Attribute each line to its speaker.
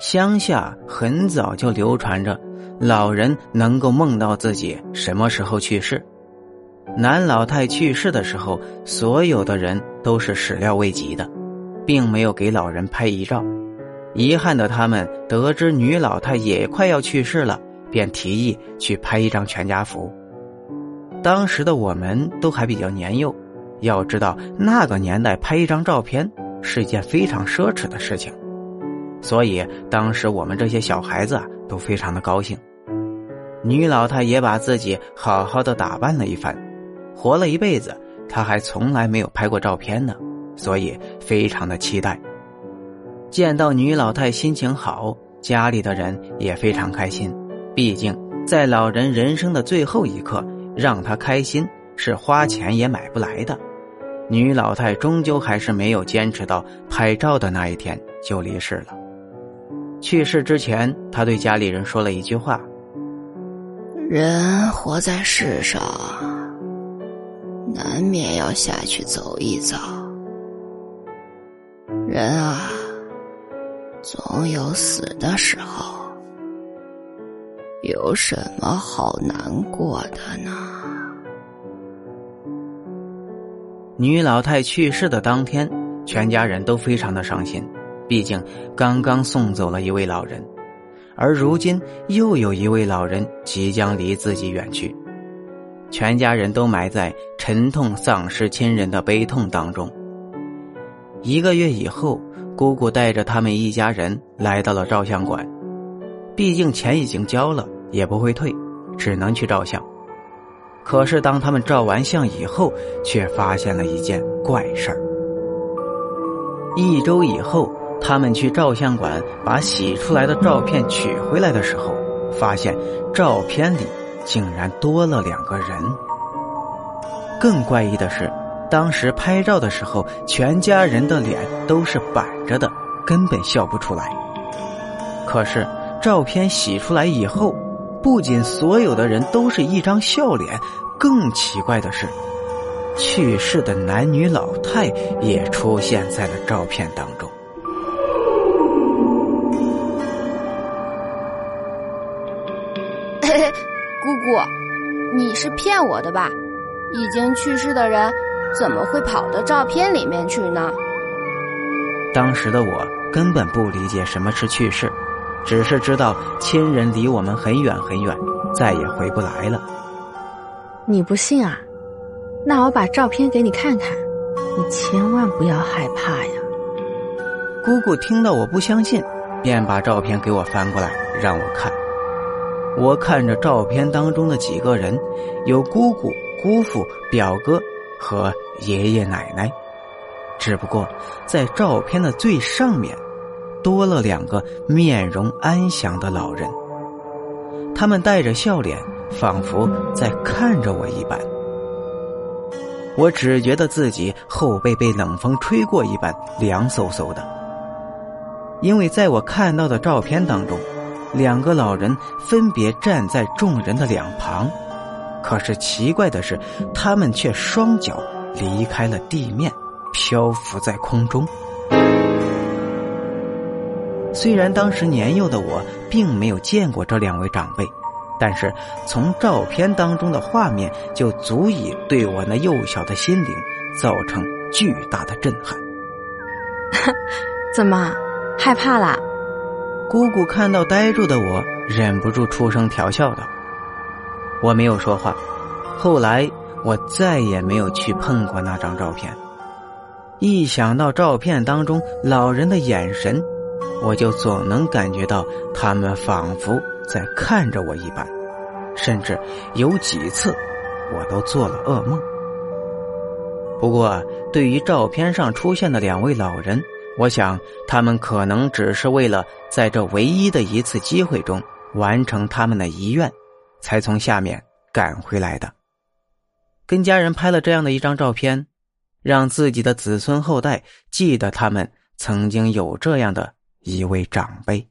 Speaker 1: 乡下很早就流传着老人能够梦到自己什么时候去世。南老太去世的时候，所有的人都是始料未及的，并没有给老人拍遗照。遗憾的他们得知女老太也快要去世了，便提议去拍一张全家福。当时的我们都还比较年幼，要知道那个年代拍一张照片是一件非常奢侈的事情，所以当时我们这些小孩子啊都非常的高兴。女老太也把自己好好的打扮了一番，活了一辈子，她还从来没有拍过照片呢，所以非常的期待。见到女老太心情好，家里的人也非常开心，毕竟在老人人生的最后一刻。让他开心是花钱也买不来的，女老太终究还是没有坚持到拍照的那一天就离世了。去世之前，他对家里人说了一句话：“
Speaker 2: 人活在世上，难免要下去走一遭。人啊，总有死的时候。”有什么好难过的呢？
Speaker 1: 女老太去世的当天，全家人都非常的伤心，毕竟刚刚送走了一位老人，而如今又有一位老人即将离自己远去，全家人都埋在沉痛丧失亲人的悲痛当中。一个月以后，姑姑带着他们一家人来到了照相馆。毕竟钱已经交了，也不会退，只能去照相。可是当他们照完相以后，却发现了一件怪事儿。一周以后，他们去照相馆把洗出来的照片取回来的时候，发现照片里竟然多了两个人。更怪异的是，当时拍照的时候，全家人的脸都是板着的，根本笑不出来。可是。照片洗出来以后，不仅所有的人都是一张笑脸，更奇怪的是，去世的男女老太也出现在了照片当中。
Speaker 3: 你是骗我的吧？已经去世的人怎么会跑到照片里面去呢？
Speaker 1: 当时的我根本不理解什么是去世。只是知道亲人离我们很远很远，再也回不来了。
Speaker 4: 你不信啊？那我把照片给你看看，你千万不要害怕呀。
Speaker 1: 姑姑听到我不相信，便把照片给我翻过来让我看。我看着照片当中的几个人，有姑姑、姑父、表哥和爷爷奶奶，只不过在照片的最上面。多了两个面容安详的老人，他们带着笑脸，仿佛在看着我一般。我只觉得自己后背被冷风吹过一般凉飕飕的，因为在我看到的照片当中，两个老人分别站在众人的两旁，可是奇怪的是，他们却双脚离开了地面，漂浮在空中。虽然当时年幼的我并没有见过这两位长辈，但是从照片当中的画面就足以对我那幼小的心灵造成巨大的震撼。
Speaker 4: 怎么害怕啦？
Speaker 1: 姑姑看到呆住的我，忍不住出声调笑道：“我没有说话。后来我再也没有去碰过那张照片。一想到照片当中老人的眼神。”我就总能感觉到他们仿佛在看着我一般，甚至有几次我都做了噩梦。不过，对于照片上出现的两位老人，我想他们可能只是为了在这唯一的一次机会中完成他们的遗愿，才从下面赶回来的。跟家人拍了这样的一张照片，让自己的子孙后代记得他们曾经有这样的。一位长辈。